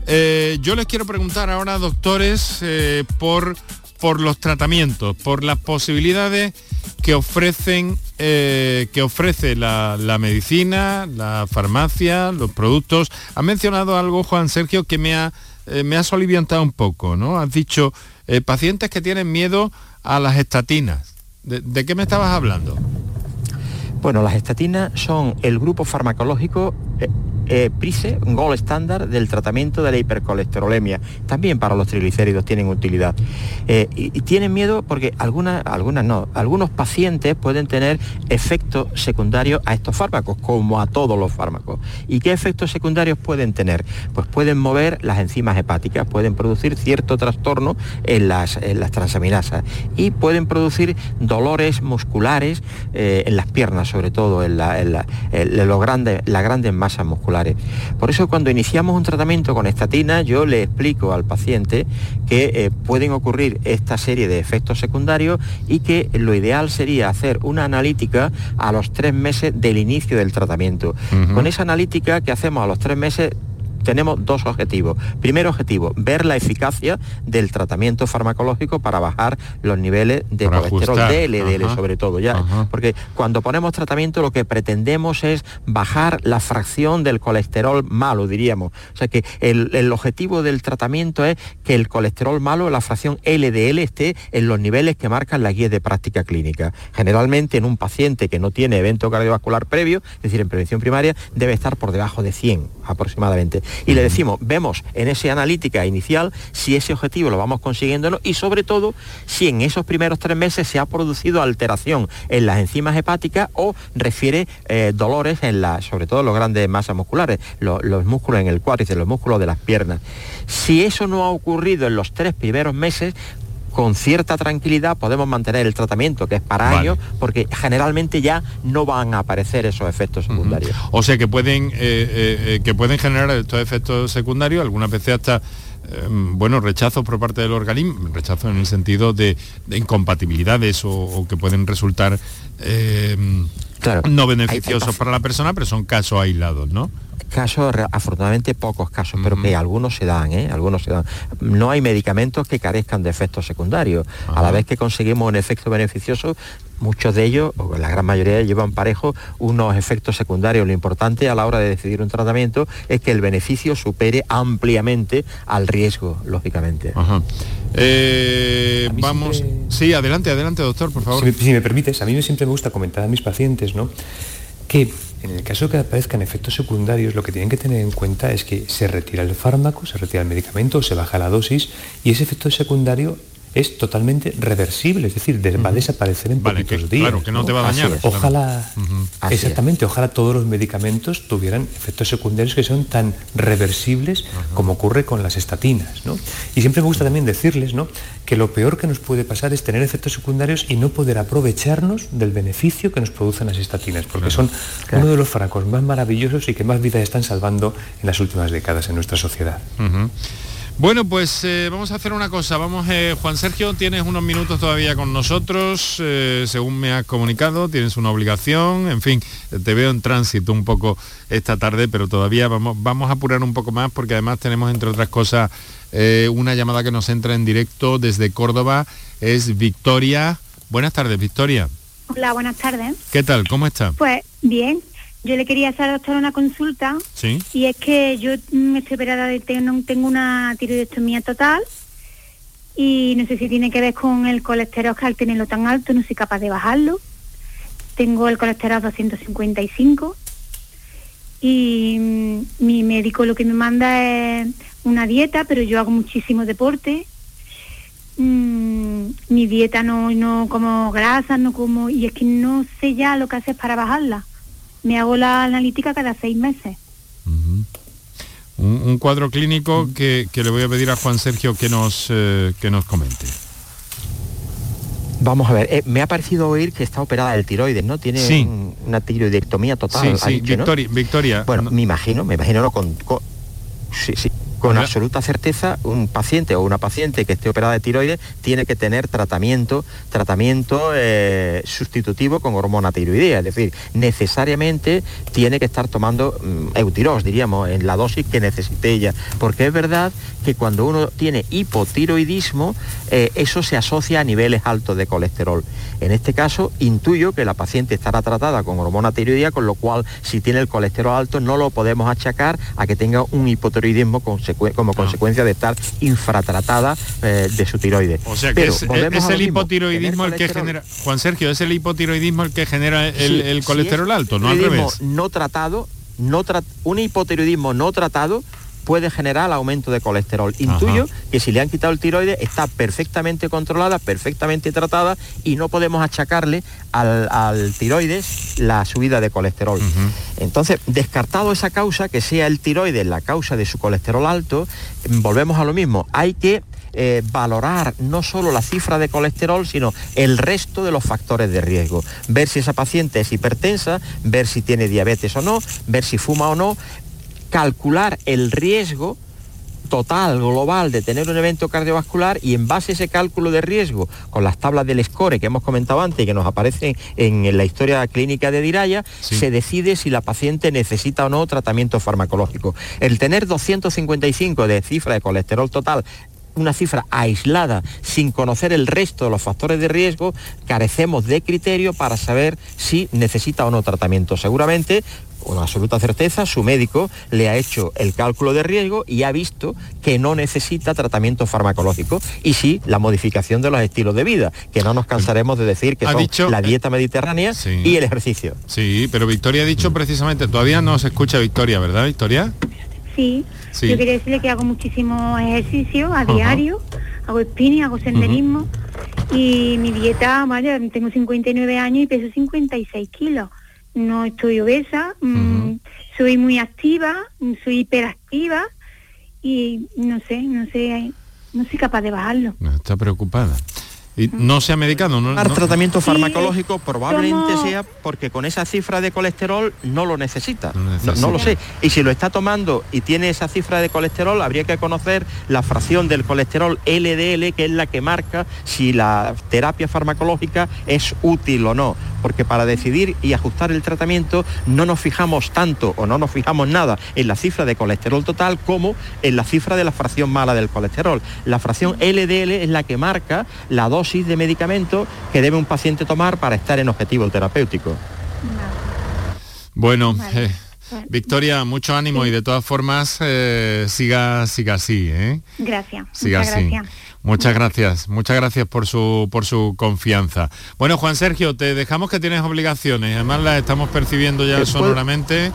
Eh, yo les quiero preguntar ahora, doctores, eh, por, por los tratamientos, por las posibilidades que ofrecen que ofrece la, la, medicina, la farmacia, los productos. Ha mencionado algo, Juan Sergio, que me ha, me ha soliviantado un poco, ¿no? Has dicho pacientes que tienen miedo a las estatinas. ¿De, qué me estabas hablando? Bueno, las estatinas son el grupo farmacológico eh, PRISE, un gol estándar del tratamiento de la hipercolesterolemia. También para los triglicéridos tienen utilidad. Eh, y, tienen miedo porque algunas, algunas no, algunos pacientes pueden tener efectos secundarios a estos fármacos, como a todos los fármacos. ¿Y qué efectos secundarios pueden tener? Pues pueden mover las enzimas hepáticas, pueden producir cierto trastorno en las, las transaminasas y pueden producir dolores musculares eh, en las piernas, sobre todo en, la, en, los grandes, las grandes masas musculares por eso cuando iniciamos un tratamiento con estatina, yo le explico al paciente que eh, pueden ocurrir esta serie de efectos secundarios y que lo ideal sería hacer una analítica a los tres meses del inicio del tratamiento. Con esa analítica que hacemos a los tres meses tenemos dos objetivos. Primer objetivo, ver la eficacia del tratamiento farmacológico para bajar los niveles de colesterol DLDL sobre todo, ya. Porque cuando ponemos tratamiento lo que pretendemos es bajar la fracción del colesterol malo, diríamos. O sea que el, objetivo del tratamiento es que el colesterol malo, la fracción LDL, esté en los niveles que marcan las guías de práctica clínica. Generalmente en un paciente que no tiene evento cardiovascular previo, es decir, en prevención primaria, debe estar por debajo de 100 aproximadamente y le decimos, vemos en esa analítica inicial si ese objetivo lo vamos consiguiendo y sobre todo si en esos primeros tres meses se ha producido alteración en las enzimas hepáticas o refiere eh, dolores en la, sobre todo los grandes masas musculares, los, músculos en el cuádriceps, los músculos de las piernas. Si eso no ha ocurrido en los tres primeros meses, con cierta tranquilidad podemos mantener el tratamiento, que es para años, porque generalmente ya no van a aparecer esos efectos secundarios. O sea que pueden, eh, eh, eh, que pueden generar estos efectos secundarios, algunas veces hasta bueno, rechazos por parte del organismo, rechazos en el sentido de, incompatibilidades o, que pueden resultar no beneficiosos para la persona, pero son casos aislados, ¿no? Casos, afortunadamente pocos casos, pero que algunos se dan, ¿eh? algunos se dan. No hay medicamentos que carezcan de efectos secundarios. A la vez que conseguimos un efecto beneficioso, muchos de ellos, o la gran mayoría, llevan parejo unos efectos secundarios. Lo importante a la hora de decidir un tratamiento es que el beneficio supere ampliamente al riesgo, lógicamente. Eh, vamos, sí, adelante, adelante, doctor, por favor. Si, si me permites, a mí siempre me gusta comentar a mis pacientes, ¿no? Que en el caso que aparezcan efectos secundarios, lo que tienen que tener en cuenta es que se retira el fármaco, se retira el medicamento, se baja la dosis y ese efecto secundario es totalmente reversible, es decir, va a desaparecer en poquitos días. Claro, que no, te va a dañar. Ojalá, exactamente, ojalá todos los medicamentos tuvieran efectos secundarios que son tan reversibles como ocurre con las estatinas. Y siempre me gusta también decirles ¿no? que lo peor que nos puede pasar es tener efectos secundarios y no poder aprovecharnos del beneficio que nos producen las estatinas, porque son uno de los fármacos más maravillosos y que más vidas están salvando en las últimas décadas en nuestra sociedad. Bueno, pues eh, vamos a hacer una cosa. Vamos, eh, Juan Sergio, tienes unos minutos todavía con nosotros, eh, según me has comunicado, tienes una obligación, en fin, te veo en tránsito un poco esta tarde, pero todavía vamos, vamos a apurar un poco más porque además tenemos, entre otras cosas, una llamada que nos entra en directo desde Córdoba, es Victoria. Buenas tardes, Victoria. Hola, buenas tardes. ¿Qué tal? ¿Cómo está? Pues bien, yo le quería hacer, doctor, una consulta. Sí. Y es que yo me estoy operada de tengo, tengo una tiroidectomía total y no sé si tiene que ver con el colesterol que al tenerlo tan alto no soy capaz de bajarlo. Tengo el colesterol 255 y mm, mi médico lo que me manda es una dieta, pero yo hago muchísimo deporte. Mm, mi dieta no, no como grasa, no como... Y es que no sé ya lo que haces para bajarla me hago la analítica cada seis meses. un, cuadro clínico que, le voy a pedir a Juan Sergio que nos, eh, que nos comente. Vamos a ver, eh, me ha parecido oír que está operada del tiroides, ¿no? Tiene una tiroidectomía total. Sí, sí, Victoria, Victoria. Bueno, me imagino, me imagino, ¿no? Con, sí, sí, con absoluta certeza un paciente o una paciente que esté operada de tiroides tiene que tener tratamiento, tratamiento eh, sustitutivo con hormona tiroidea, es decir, necesariamente tiene que estar tomando mm, eutiros, diríamos, en la dosis que necesite ella, porque es verdad que cuando uno tiene hipotiroidismo, eh, eso se asocia a niveles altos de colesterol. En este caso, intuyo que la paciente estará tratada con hormona tiroidea, con lo cual si tiene el colesterol alto no lo podemos achacar a que tenga un hipotiroidismo como ah. consecuencia de estar infratratada eh, de su tiroides. O sea que es, el hipotiroidismo el que genera, Juan Sergio, es el hipotiroidismo el que genera el, colesterol alto, no al revés. No tratado, no un hipotiroidismo no tratado puede generar aumento de colesterol. Intuyo que si le han quitado el tiroides está perfectamente controlada, perfectamente tratada y no podemos achacarle al, tiroides la subida de colesterol. Entonces, descartado esa causa, que sea el tiroides la causa de su colesterol alto, volvemos a lo mismo. Hay que eh, valorar no solo la cifra de colesterol, sino el resto de los factores de riesgo. Ver si esa paciente es hipertensa, ver si tiene diabetes o no, ver si fuma o no, calcular el riesgo total, global, de tener un evento cardiovascular y en base a ese cálculo de riesgo, con las tablas del SCORE que hemos comentado antes y que nos aparecen en la historia clínica de Diraya, se decide si la paciente necesita o no tratamiento farmacológico. El tener 255 de cifra de colesterol total una cifra aislada, sin conocer el resto de los factores de riesgo, carecemos de criterio para saber si necesita o no tratamiento. Seguramente con absoluta certeza, su médico le ha hecho el cálculo de riesgo y ha visto que no necesita tratamiento farmacológico y sí la modificación de los estilos de vida, que no nos cansaremos de decir que son la dieta mediterránea y el ejercicio. Sí, pero Victoria ha dicho precisamente, todavía no se escucha Victoria, ¿verdad, Victoria? Sí, yo quería decirle que hago muchísimo ejercicio a diario, hago spinning, hago senderismo y mi dieta, vaya, tengo 59 años y peso 56 kilos. No estoy obesa, mm, soy muy activa, soy hiperactiva y no sé, no sé, no soy capaz de bajarlo. está preocupada. Y no se ha medicado, ¿no? El tratamiento farmacológico probablemente sea porque con esa cifra de colesterol no lo necesita. No, lo sé. Y si lo está tomando y tiene esa cifra de colesterol, habría que conocer la fracción del colesterol LDL, que es la que marca si la terapia farmacológica es útil o no. Porque para decidir y ajustar el tratamiento no nos fijamos tanto o no nos fijamos nada en la cifra de colesterol total como en la cifra de la fracción mala del colesterol. La fracción LDL es la que marca la dosis de medicamento que debe un paciente tomar para estar en objetivo terapéutico. Bueno, eh, Victoria, mucho ánimo y de todas formas eh, siga, siga así. ¿eh? Gracias. Siga muchas así. gracias. Muchas gracias, muchas gracias por su, por su confianza. Bueno, Juan Sergio, te dejamos que tienes obligaciones, además las estamos percibiendo ya sonoramente.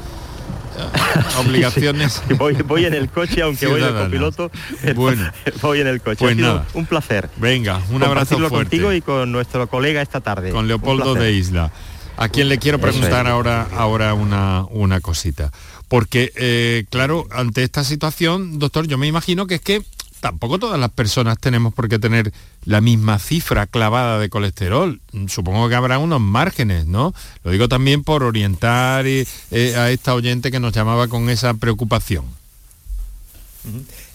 obligaciones. voy, en el coche, aunque voy de copiloto. Bueno, voy en el coche. Pues un placer. Venga, un abrazo fuerte. contigo y con nuestro colega esta tarde. Con Leopoldo de Isla. A quien le quiero preguntar ahora, ahora una, una cosita. Porque, eh, claro, ante esta situación, doctor, yo me imagino que es que tampoco todas las personas tenemos por qué tener la misma cifra clavada de colesterol. Supongo que habrá unos márgenes, ¿no? Lo digo también por orientar eh, a esta oyente que nos llamaba con esa preocupación.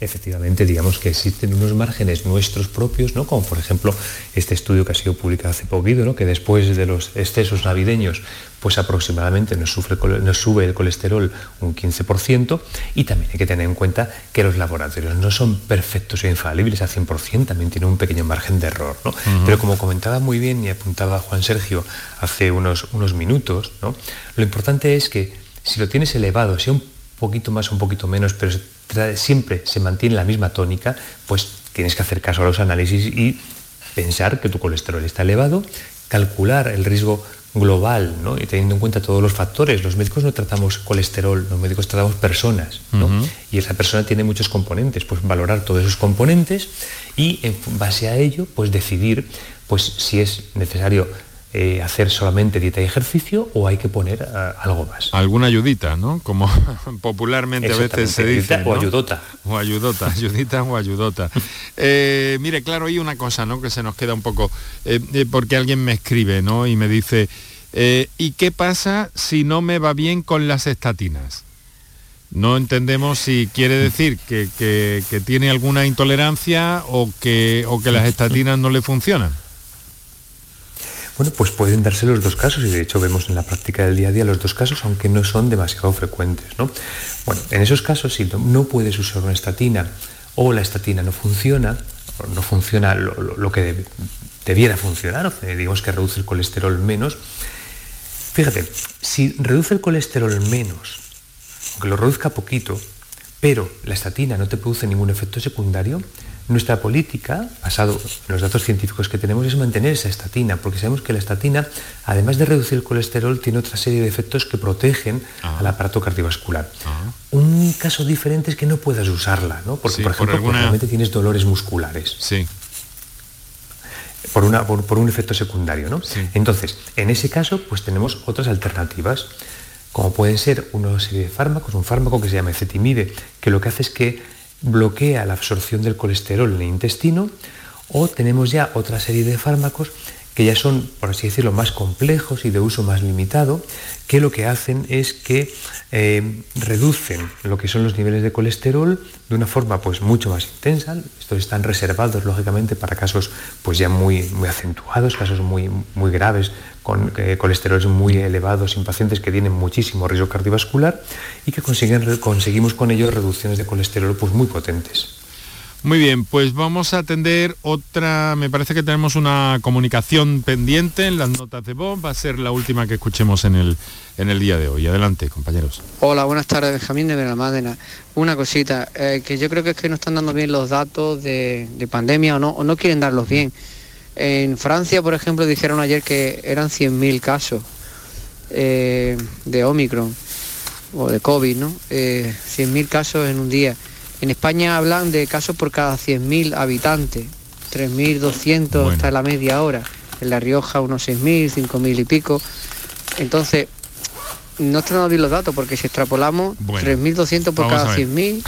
Efectivamente, digamos que existen unos márgenes nuestros propios, ¿no? como por ejemplo este estudio que ha sido publicado hace poquito, ¿no? que después de los excesos navideños, pues aproximadamente nos, sube el colesterol un 15%, y también hay que tener en cuenta que los laboratorios no son perfectos e infalibles al 100%, también tienen un pequeño margen de error. Pero como comentaba muy bien y apuntaba Juan Sergio hace unos, unos minutos, ¿no? lo importante es que si lo tienes elevado, sea un poquito más, un poquito menos, pero siempre se mantiene la misma tónica, pues tienes que hacer caso a los análisis y pensar que tu colesterol está elevado, calcular el riesgo global, ¿no? y teniendo en cuenta todos los factores. Los médicos no tratamos colesterol, los médicos tratamos personas, y esa persona tiene muchos componentes, pues valorar todos esos componentes y en base a ello, pues decidir pues, si es necesario eh, hacer solamente dieta y ejercicio o hay que poner eh, algo más. Alguna ayudita, ¿no? Como popularmente a veces se dice. O ayudota. O ayudota, ayudita o ayudota. Eh, mire, claro, hay una cosa, ¿no? Que se nos queda un poco, porque alguien me escribe, ¿no? Y me dice, ¿y qué pasa si no me va bien con las estatinas? no entendemos si quiere decir que, que- que tiene alguna intolerancia o que, o que las estatinas no le funcionan. Bueno, pues pueden darse los dos casos y de hecho vemos en la práctica del día a día los dos casos, aunque no son demasiado frecuentes. ¿no? Bueno, en esos casos, si no- puedes usar una estatina o la estatina no funciona, no funciona lo, que deb- debiera funcionar, o que digamos que reduce el colesterol menos, fíjate, si reduce el colesterol menos, aunque lo reduzca poquito, pero la estatina no te produce ningún efecto secundario, nuestra política, basado en los datos científicos que tenemos, es mantener esa estatina, porque sabemos que la estatina, además de reducir el colesterol, tiene otra serie de efectos que protegen al aparato cardiovascular. Un caso diferente es que no puedas usarla, ¿no? Porque, Sí, por por ejemplo, alguna- probablemente tienes dolores musculares. Sí. Por, una, por, por un efecto secundario, ¿no? Entonces, en ese caso, pues tenemos otras alternativas, como pueden ser una serie de fármacos, un fármaco que se llama ecetimide, que lo que hace es que bloquea la absorción del colesterol en el intestino, o tenemos ya otra serie de fármacos que ya son, por así decirlo, más complejos y de uso más limitado, que lo que hacen es que eh, reducen lo que son los niveles de colesterol de una forma pues mucho más intensa. Estos están reservados, lógicamente, para casos pues ya muy, muy acentuados, casos muy, muy graves, con eh, muy elevados en pacientes que tienen muchísimo riesgo cardiovascular y que conseguimos con ellos reducciones de colesterol pues muy potentes. Muy bien, pues vamos a atender otra, me parece que tenemos una comunicación pendiente en las notas de voz, va a ser la última que escuchemos en el, en el día de hoy. Adelante, compañeros. Hola, buenas tardes, Benjamín de Benalmádena. Una cosita, eh, que yo creo que es que no están dando bien los datos de, de pandemia o no, o no quieren darlos bien. En Francia, por ejemplo, dijeron ayer que eran 100.000 casos eh, de Omicron o de COVID, ¿no? Eh, 100.000 casos en un día. En España hablan de casos por cada 100.000 habitantes, 3.200 hasta la media hora. En La Rioja unos 6.000, 5.000 y pico. Entonces, no están dando bien los datos porque si extrapolamos Bueno, 3.200 por cada a ver. 100.000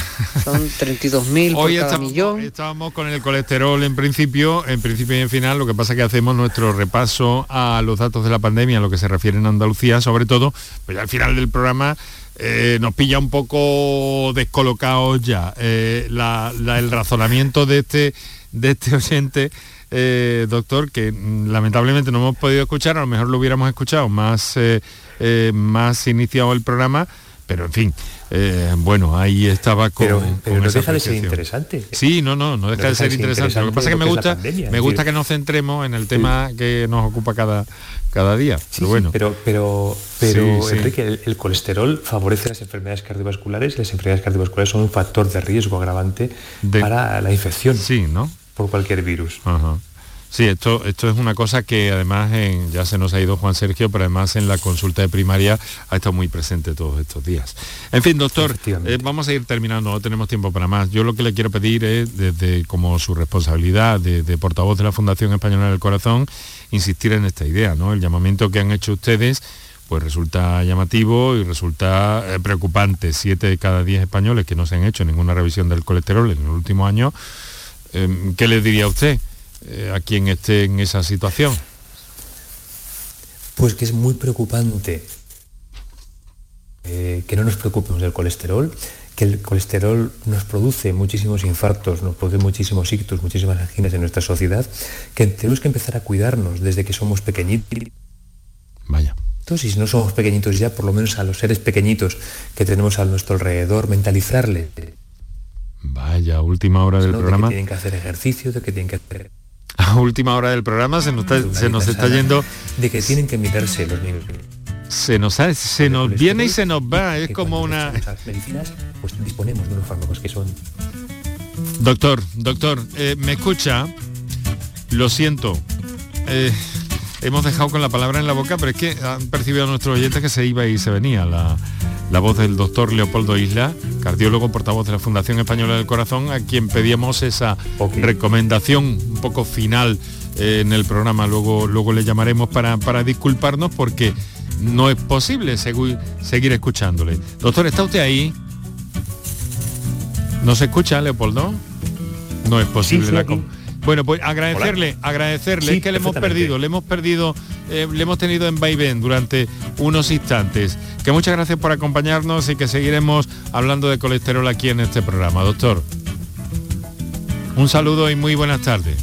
son 32.000 por cada estamos, millón. estábamos con el colesterol en principio, en principio y en final, lo que pasa es que hacemos nuestro repaso a los datos de la pandemia, a lo que se refiere en Andalucía, sobre todo, pues ya al final del programa eh, nos pilla un poco descolocados ya. Eh, el razonamiento de este, de este oyente, eh, doctor, que mm, lamentablemente no hemos podido escuchar, a lo mejor lo hubiéramos escuchado más, más iniciado el programa, pero en fin, eh, bueno, ahí estaba con, Pero, con no esa deja de ser interesante. Sí, no, no, no deja de ser interesante. Lo que pasa es que me gusta, pandemia, me gusta que nos centremos en el tema que nos ocupa cada, cada día. Sí, pero sí, bueno. pero, pero. Enrique, el, el colesterol favorece las enfermedades cardiovasculares y las enfermedades cardiovasculares son un factor de riesgo agravante para la infección sí, ¿no? por cualquier virus. Ajá. Sí, esto, esto es una cosa que además en- ya se nos ha ido Juan Sergio, pero además en la consulta de primaria ha estado muy presente todos estos días. En fin, doctor, eh, vamos a ir terminando, no tenemos tiempo para más. Yo lo que le quiero pedir es, desde como su responsabilidad de, de portavoz de la Fundación Española del Corazón, insistir en esta idea, ¿no? El llamamiento que han hecho ustedes pues resulta llamativo y resulta eh, preocupante. Siete de cada diez españoles que no se han hecho ninguna revisión del colesterol en el último año, eh, ¿qué le diría a usted eh, a quien esté en esa situación? Pues que es muy preocupante eh, que no nos preocupemos del colesterol, que el colesterol nos produce muchísimos infartos, nos produce muchísimos ictus, muchísimas anginas en nuestra sociedad, que tenemos que empezar a cuidarnos desde que somos pequeñitos. Vaya. Y si no somos pequeñitos ya, por lo menos a los seres pequeñitos que tenemos a nuestro alrededor, mentalizarles Vaya, última hora del ¿no? de programa. que tienen que hacer ejercicio, de que tienen que hacer A última hora del programa se nos está, una se nos está yendo, de que tienen que mirarse los niños. se nos, ha- se nos viene y se nos va, es como una... las medicinas, pues disponemos de unos fármacos que son Doctor, doctor, eh, ¿me escucha? Lo siento. Eh, hemos dejado con la palabra en la boca, pero es que han percibido a nuestros oyentes que se iba y se venía la, la voz del doctor Leopoldo Isla, cardiólogo, portavoz de la Fundación Española del Corazón, a quien pedíamos esa recomendación un poco final eh, en el programa. Luego, luego le llamaremos para, para disculparnos porque no es posible segui- seguir escuchándole. Doctor, ¿está usted ahí? ¿No se escucha, Leopoldo? No es posible Sí, sí, la com- Bueno, pues agradecerle, agradecerle, Sí, es que le hemos perdido, le hemos perdido eh, le hemos tenido en vaivén durante unos instantes. Que muchas gracias por acompañarnos y que seguiremos hablando de colesterol aquí en este programa. Doctor, un saludo y muy buenas tardes.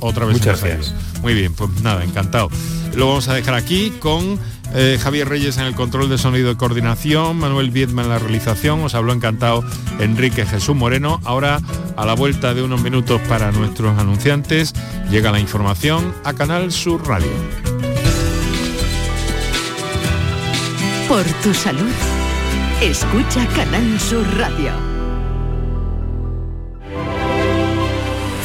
Otra vez. Muchas gracias. Muy bien, pues nada, encantado. Lo vamos a dejar aquí con eh, Javier Reyes en el control de sonido y coordinación, Manuel Viedma en la realización, os habló encantado Enrique Jesús Moreno. Ahora, a la vuelta de unos minutos para nuestros anunciantes, llega la información a Canal Sur Radio. Por tu salud, escucha Canal Sur Radio.